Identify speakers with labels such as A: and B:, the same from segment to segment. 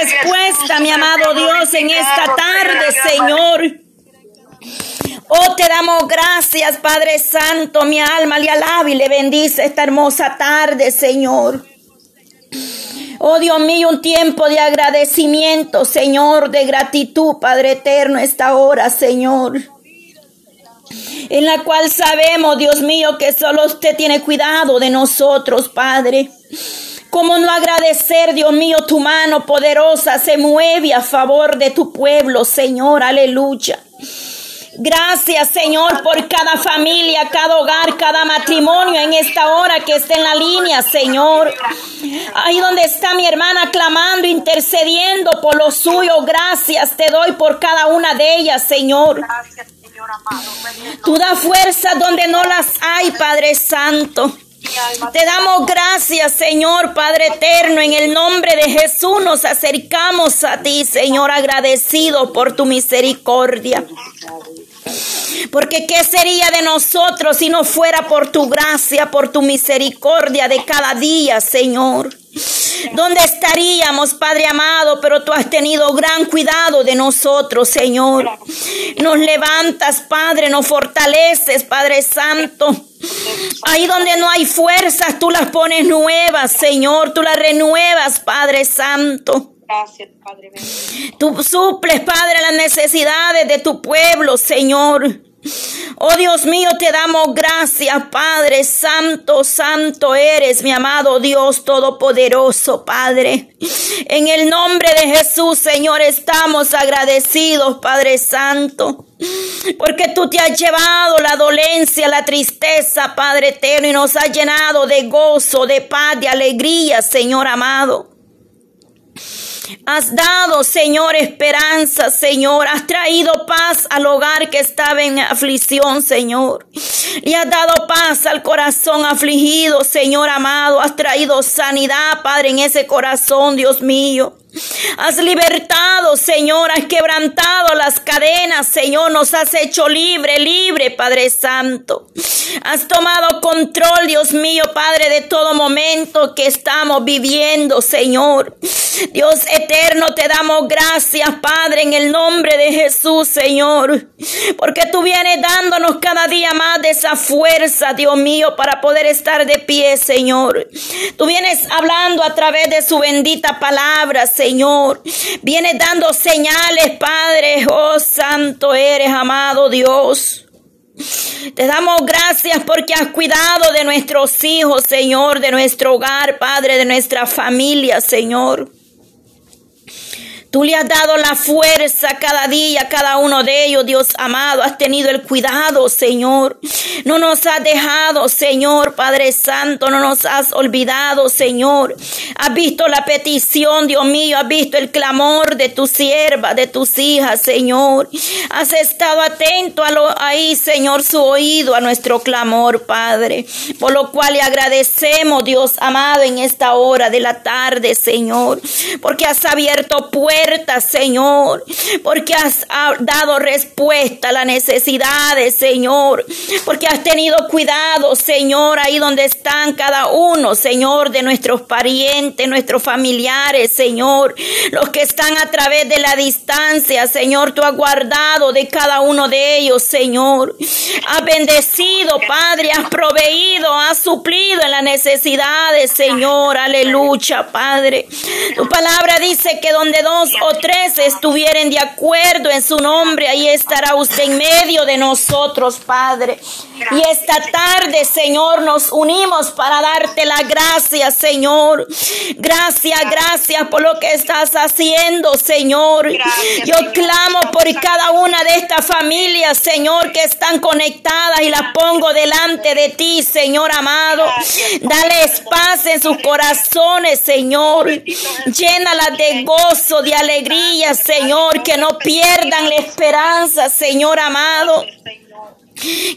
A: respuesta, mi amado Dios, en esta tarde, Señor. Oh, te damos gracias, Padre Santo. Mi alma le alaba y le bendice esta hermosa tarde, Señor. Oh Dios mío, un tiempo de agradecimiento, Señor, de gratitud, Padre eterno, esta hora, Señor. En la cual sabemos, Dios mío, que solo usted tiene cuidado de nosotros, Padre. ¿Cómo no agradecer, Dios mío, tu mano poderosa se mueve a favor de tu pueblo, Señor? Aleluya. Gracias, Señor, por cada familia, cada hogar, cada matrimonio en esta hora que está en la línea, Señor. Ahí donde está mi hermana clamando, intercediendo por lo suyo. Gracias te doy por cada una de ellas, Señor. Tú da fuerza donde no las hay, Padre Santo. Te damos gracias, Señor Padre eterno. En el nombre de Jesús nos acercamos a ti, Señor, agradecido por tu misericordia. Porque ¿qué sería de nosotros si no fuera por tu gracia, por tu misericordia de cada día, Señor? ¿Dónde estaríamos, Padre amado? Pero tú has tenido gran cuidado de nosotros, Señor. Nos levantas, Padre, nos fortaleces, Padre Santo. Ahí donde no hay fuerzas, tú las pones nuevas, Señor. Tú las renuevas, Padre Santo. Gracias, Padre. Tú suples, Padre, las necesidades de tu pueblo, Señor. Oh Dios mío, te damos gracias, Padre Santo, Santo eres, mi amado Dios Todopoderoso, Padre. En el nombre de Jesús, Señor, estamos agradecidos, Padre Santo. Porque tú te has llevado la dolencia, la tristeza, Padre eterno, y nos has llenado de gozo, de paz, de alegría, Señor amado. Has dado, Señor, esperanza, Señor. Has traído paz al hogar que estaba en aflicción, Señor. Y has dado paz al corazón afligido, Señor amado. Has traído sanidad, Padre, en ese corazón, Dios mío. Has libertado, Señor, has quebrantado las cadenas, Señor, nos has hecho libre, libre, Padre Santo. Has tomado control, Dios mío, Padre, de todo momento que estamos viviendo, Señor. Dios eterno, te damos gracias, Padre, en el nombre de Jesús, Señor. Porque tú vienes dándonos cada día más de esa fuerza, Dios mío, para poder estar de pie, Señor. Tú vienes hablando a través de su bendita palabra, Señor. Señor. Viene dando señales, Padre. Oh, santo eres, amado Dios. Te damos gracias porque has cuidado de nuestros hijos, Señor, de nuestro hogar, Padre, de nuestra familia, Señor. Tú le has dado la fuerza cada día a cada uno de ellos, Dios amado. Has tenido el cuidado, Señor. No nos has dejado, Señor, Padre Santo. No nos has olvidado, Señor. Has visto la petición, Dios mío. Has visto el clamor de tu sierva, de tus hijas, Señor. Has estado atento a lo ahí, Señor, su oído a nuestro clamor, Padre. Por lo cual le agradecemos, Dios amado, en esta hora de la tarde, Señor. Porque has abierto puertas Señor, porque has dado respuesta a las necesidades, Señor, porque has tenido cuidado, Señor, ahí donde están cada uno, Señor, de nuestros parientes, nuestros familiares, Señor, los que están a través de la distancia, Señor, tú has guardado de cada uno de ellos, Señor. Has bendecido, Padre, has proveído, has suplido en las necesidades, Señor, aleluya, Padre. Tu palabra dice que donde dos o tres estuvieren de acuerdo en su nombre, ahí estará usted en medio de nosotros, Padre. Y esta tarde, Señor, nos unimos para darte la gracia, Señor. Gracias, gracias por lo que estás haciendo, Señor. Yo clamo por cada una de estas familias, Señor, que están conectadas y las pongo delante de ti, Señor amado. Dale paz en sus corazones, Señor. Llénalas de gozo, de alegría, Señor, que no pierdan la esperanza, Señor amado.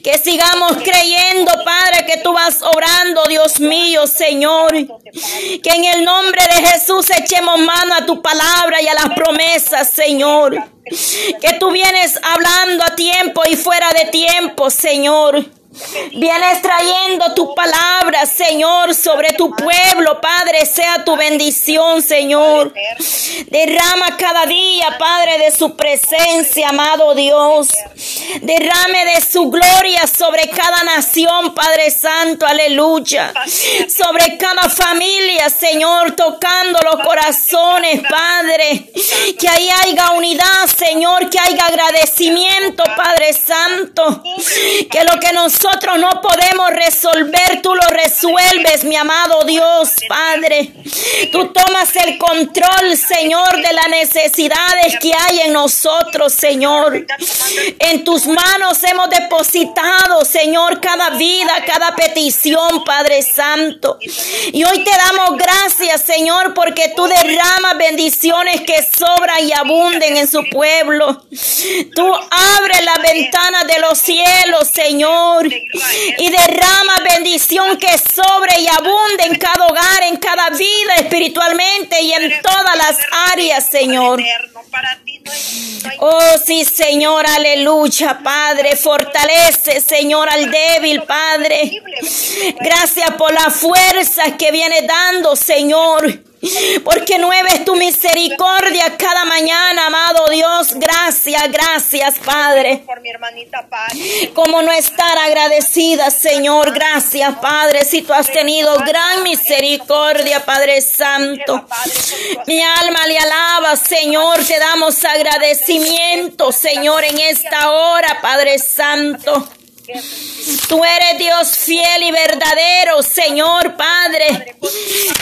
A: Que sigamos creyendo, Padre, que tú vas orando, Dios mío, Señor. Que en el nombre de Jesús echemos mano a tu palabra y a las promesas, Señor. Que tú vienes hablando a tiempo y fuera de tiempo, Señor. Vienes trayendo tu palabra, Señor, sobre tu pueblo, Padre, sea tu bendición, Señor. Derrama cada día, Padre, de su presencia, amado Dios. Derrame de su gloria sobre cada nación, Padre Santo, aleluya. Sobre cada familia, Señor, tocando los corazones, Padre. Que ahí haya unidad, Señor, que haya agradecimiento, Padre Santo. Que lo que nosotros no podemos resolver, tú lo resuelves, mi amado Dios, Padre. Tú tomas el control, Señor, de las necesidades que hay en nosotros, Señor. En tus manos hemos depositado, Señor, cada vida, cada petición, Padre Santo. Y hoy te damos gracias, Señor, porque tú derramas bendiciones que sobran y abunden en su pueblo. Tú abres la ventana de los cielos, Señor, y derrama bendición que sobre y abunde en cada hogar, en cada vida espiritualmente y en todas las áreas, Señor. Oh, sí, Señor, aleluya, Padre. Fortalece, Señor, al débil, Padre. Gracias por la fuerza que viene dando, Señor. Porque nueve es tu misericordia cada mañana, amado Dios. Gracias, gracias, Padre.
B: Por mi hermanita.
A: Como no estar agradecida, Señor. Gracias, Padre. Si tú has tenido gran misericordia, Padre Santo. Mi alma le alaba, Señor. Te damos agradecimiento, Señor, en esta hora, Padre Santo. Tú eres Dios fiel y verdadero, Señor Padre.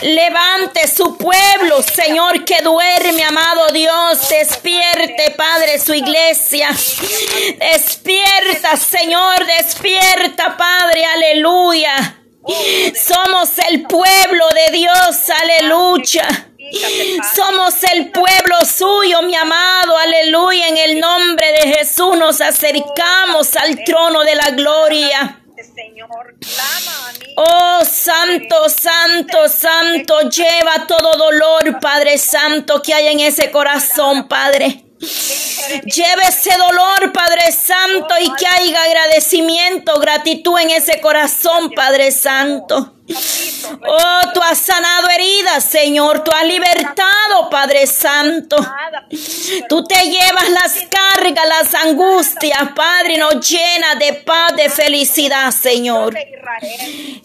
A: Levante su pueblo, Señor, que duerme, amado Dios. Despierte, Padre, su iglesia. Despierta, Señor, despierta, Padre, aleluya. Somos el pueblo de Dios, aleluya. Somos el pueblo suyo, mi amado, aleluya. En el nombre de Jesús nos acercamos al trono de la gloria. Oh Santo, Santo, Santo, lleva todo dolor, Padre Santo, que hay en ese corazón, Padre. Lleve ese dolor, Padre Santo, y que haya agradecimiento, gratitud en ese corazón, Padre Santo. Oh, tú has sanado heridas, Señor. Tú has libertado, Padre Santo. Tú te llevas las cargas, las angustias, Padre, y nos llena de paz, de felicidad, Señor.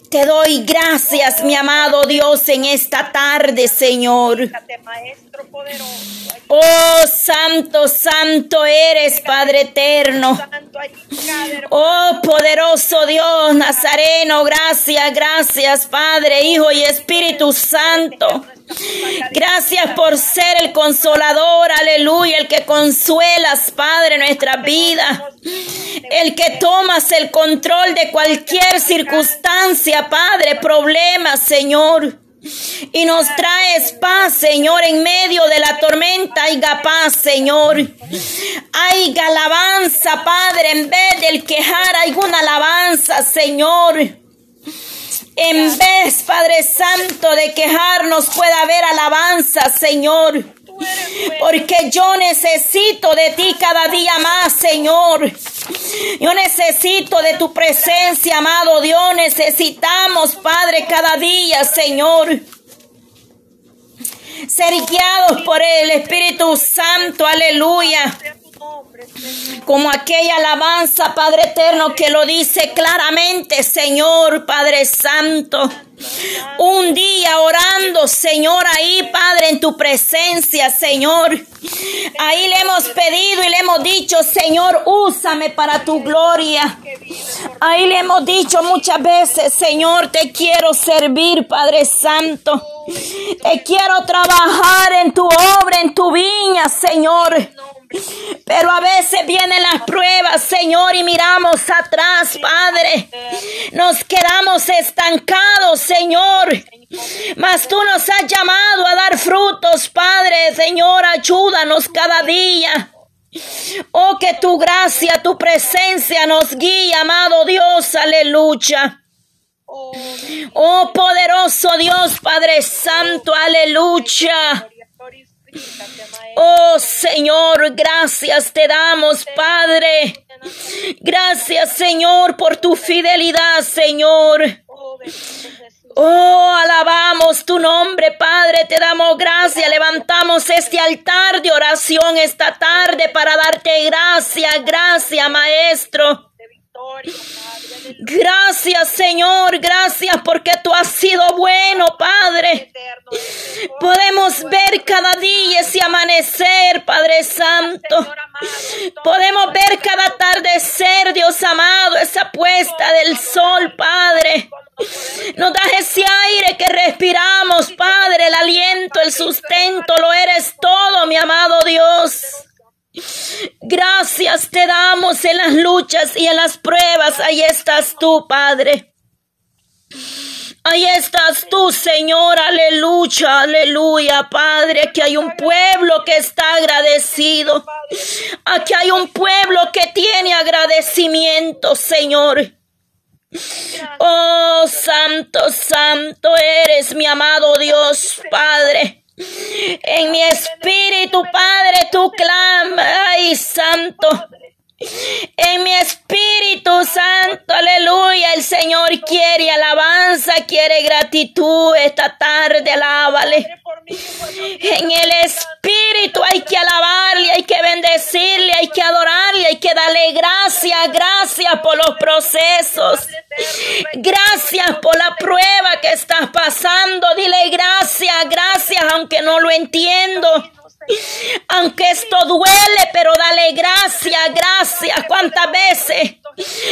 A: Te doy gracias, mi amado Dios, en esta tarde, Señor. Oh, santo, santo eres, Padre eterno. Oh, poderoso Dios, Nazareno, gracias, gracias, Padre, Hijo y Espíritu Santo. Gracias por ser el consolador, aleluya, el que consuelas, Padre, nuestra vida. El que tomas el control de cualquier circunstancia, Padre, problema, Señor. Y nos traes paz, Señor, en medio de la tormenta. Haiga paz, Señor. Haiga alabanza, Padre, en vez del quejar, hay una alabanza, Señor. En vez, Padre Santo, de quejarnos, pueda haber alabanza, Señor. Porque yo necesito de ti cada día más, Señor. Yo necesito de tu presencia, amado Dios. Necesitamos, Padre, cada día, Señor. Ser guiados por el Espíritu Santo, aleluya. Como aquella alabanza, Padre eterno, que lo dice claramente, Señor, Padre Santo. Un día orando, Señor, ahí, Padre, en tu presencia, Señor. Ahí le hemos pedido y le hemos dicho, Señor, úsame para tu gloria. Ahí le hemos dicho muchas veces, Señor, te quiero servir, Padre Santo. Te quiero trabajar en tu obra, en tu viña, Señor. Pero a veces vienen las pruebas, Señor, y miramos atrás, Padre. Nos quedamos estancados, Señor. Mas tú nos has llamado a dar frutos, Padre. Señor, ayúdanos cada día. Oh, que tu gracia, tu presencia nos guíe, amado Dios. Aleluya. Oh, poderoso Dios, Padre Santo. Aleluya. Oh Señor, gracias te damos, Padre. Gracias, Señor, por tu fidelidad, Señor. Oh, alabamos tu nombre, Padre, te damos gracias. Levantamos este altar de oración esta tarde para darte gracias, gracias, Maestro. Gracias Señor, gracias porque tú has sido bueno, Padre. Podemos ver cada día ese amanecer, Padre Santo. Podemos ver cada atardecer, Dios amado, esa puesta del sol, Padre. Nos das ese aire que respiramos, Padre, el aliento, el sustento, lo eres todo, mi amado Dios. Gracias te damos en las luchas y en las pruebas. Ahí estás tú, Padre. Ahí estás tú, Señor. Aleluya, aleluya, Padre. Que hay un pueblo que está agradecido. Aquí hay un pueblo que tiene agradecimiento, Señor. Oh, santo, santo eres mi amado Dios, Padre. En mi espíritu, Padre, tu clama, ay, santo. En mi espíritu santo, aleluya, el Señor quiere alabanza, quiere gratitud esta tarde, alábale. En el espíritu hay que alabarle, hay que bendecirle, hay que adorarle, hay que darle gracias, gracias por los procesos. Gracias por la prueba que estás pasando. Dile gracias, gracias, aunque no lo entiendo.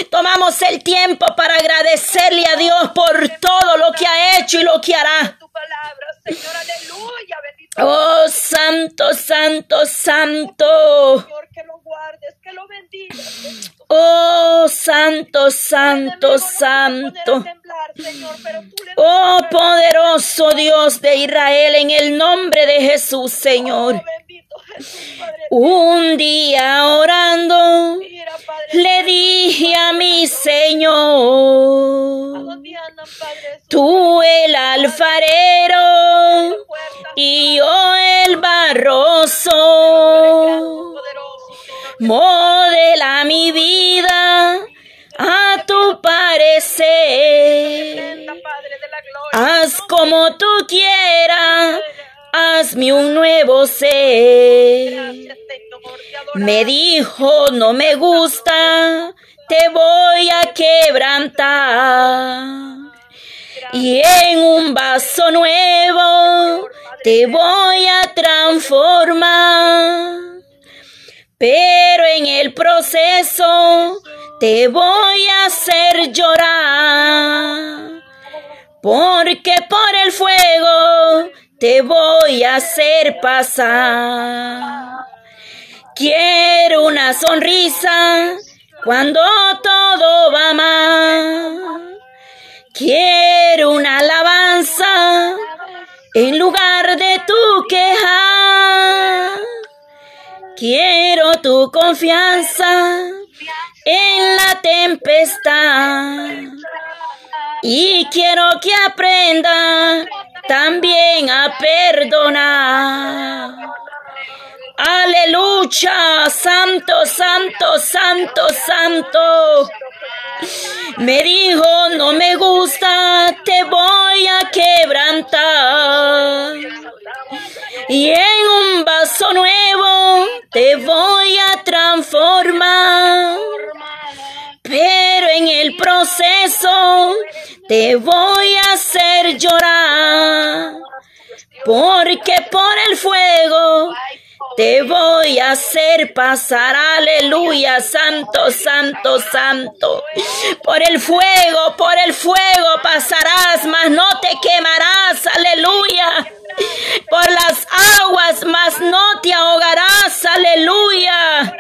A: Tomamos el tiempo para agradecerle a Dios por todo lo que ha hecho y lo que hará? Oh, santo, santo, santo. Oh, santo, santo, santo. Oh, poderoso Dios de Israel, en el nombre de Jesús, Señor. Un día orando, le dije a mi Señor, tú el alfarero y yo el barroso, modela mi vida a tu parecer. Haz como tú quieras, hazme un nuevo ser. Me dijo, no me gusta, te voy a quebrantar. Y en un vaso nuevo te voy a transformar. Pero en el proceso te voy a hacer llorar, porque por el fuego te voy a hacer pasar. Quiero una sonrisa cuando todo va mal. Quiero una alabanza en lugar de tu queja. Quiero tu confianza en la tempestad. Y quiero que aprenda también a perdonar. Aleluya, santo, santo, santo, santo. Me dijo, no me gusta, te voy a quebrantar. Y en un vaso nuevo te voy a transformar. Pero en el proceso te voy a hacer. Porque por el fuego te voy a hacer pasar, aleluya, santo, santo, santo. Por el fuego, por el fuego pasarás, mas no te quemarás, aleluya. Por las aguas, mas no te ahogarás, aleluya.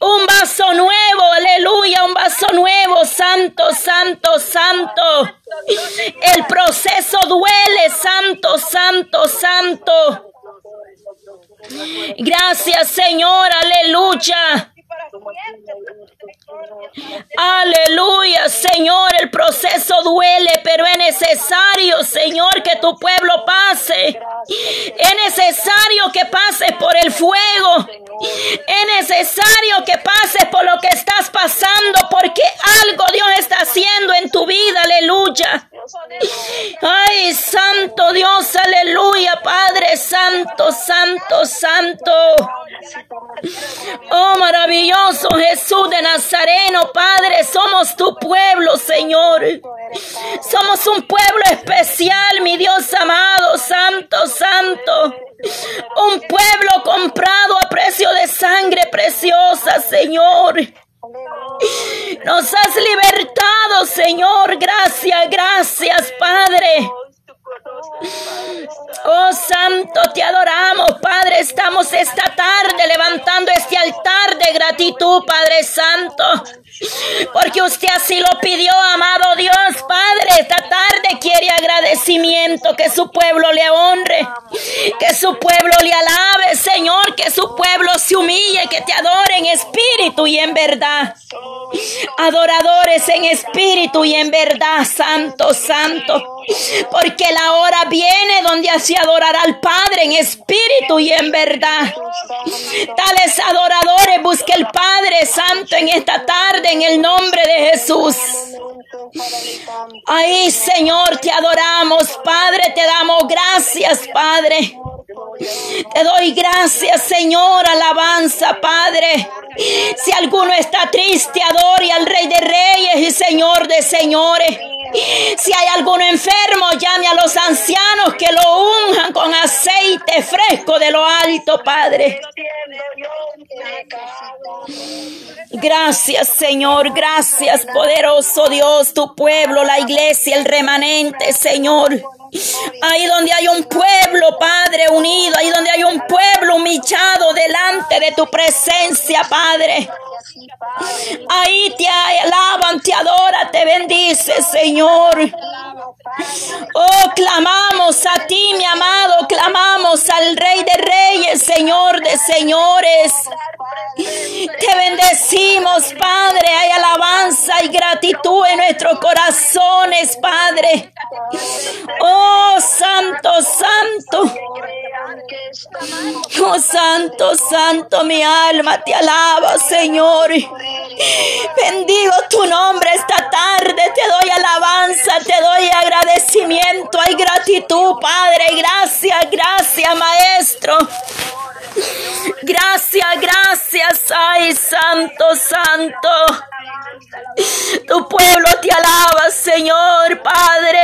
A: Un vaso nuevo, aleluya, un vaso nuevo, santo, santo, santo. El proceso duele, santo, santo, santo. Gracias, Señor, aleluya. Aleluya, Señor, el proceso duele, pero es necesario, Señor, que tu pueblo pase. Es necesario que pases por el fuego. Es necesario que pases por lo que estás pasando, porque algo Dios está haciendo en tu vida, aleluya. Ay, santo Dios, aleluya, Padre Santo, Santo, Santo. Oh, maravilloso Jesús de Nazareno, Padre, somos tu pueblo, Señor. Somos un pueblo especial, mi Dios amado, Santo, Santo. Un pueblo comprado a precio de sangre preciosa, Señor. Nos has libertado, Señor. Gracias, gracias, Padre. Oh Santo, te adoramos, Padre. Estamos esta tarde levantando este altar de gratitud, Padre Santo. Porque usted así lo pidió, amado Dios, Padre. Esta tarde quiere agradecimiento, que su pueblo le honre, que su pueblo le alabe, Señor, que su pueblo se humille, que te adore en espíritu y en verdad. Adoradores en espíritu y en verdad, Santo, Santo. Porque la hora viene donde así adorará al Padre en espíritu y en verdad. Tales adoradores busque el Padre Santo en esta tarde en el nombre de Jesús. Ahí, Señor, te adoramos, Padre, te damos gracias, Padre. Te doy gracias, Señor, alabanza, Padre. Si alguno está triste, adore al Rey de Reyes y Señor de Señores. Si hay alguno enfermo, llame a los ancianos que lo unjan con aceite fresco de lo alto, Padre. Gracias, Señor. Gracias, poderoso Dios, tu pueblo, la iglesia, el remanente, Señor. Ahí donde hay un pueblo, Padre, unido, ahí donde hay un pueblo humillado delante de tu presencia, Padre. Ahí te alaban, te adoran, te bendice, Señor. Oh, clamamos a ti, mi amado, clamamos al Rey de Reyes, Señor de Señores. Te bendecimos, Padre. Hay alabanza y gratitud en nuestros corazones, Padre. Oh, Santo, Santo. Oh, Santo, Santo, mi alma te alaba, Señor. Bendigo tu nombre esta tarde. Te doy alabanza, te doy agradecimiento. Hay gratitud, Padre. Gracias, gracias, Maestro. Gracias, gracias, ay, Santo, Santo. Tu pueblo te alaba, Señor, Padre.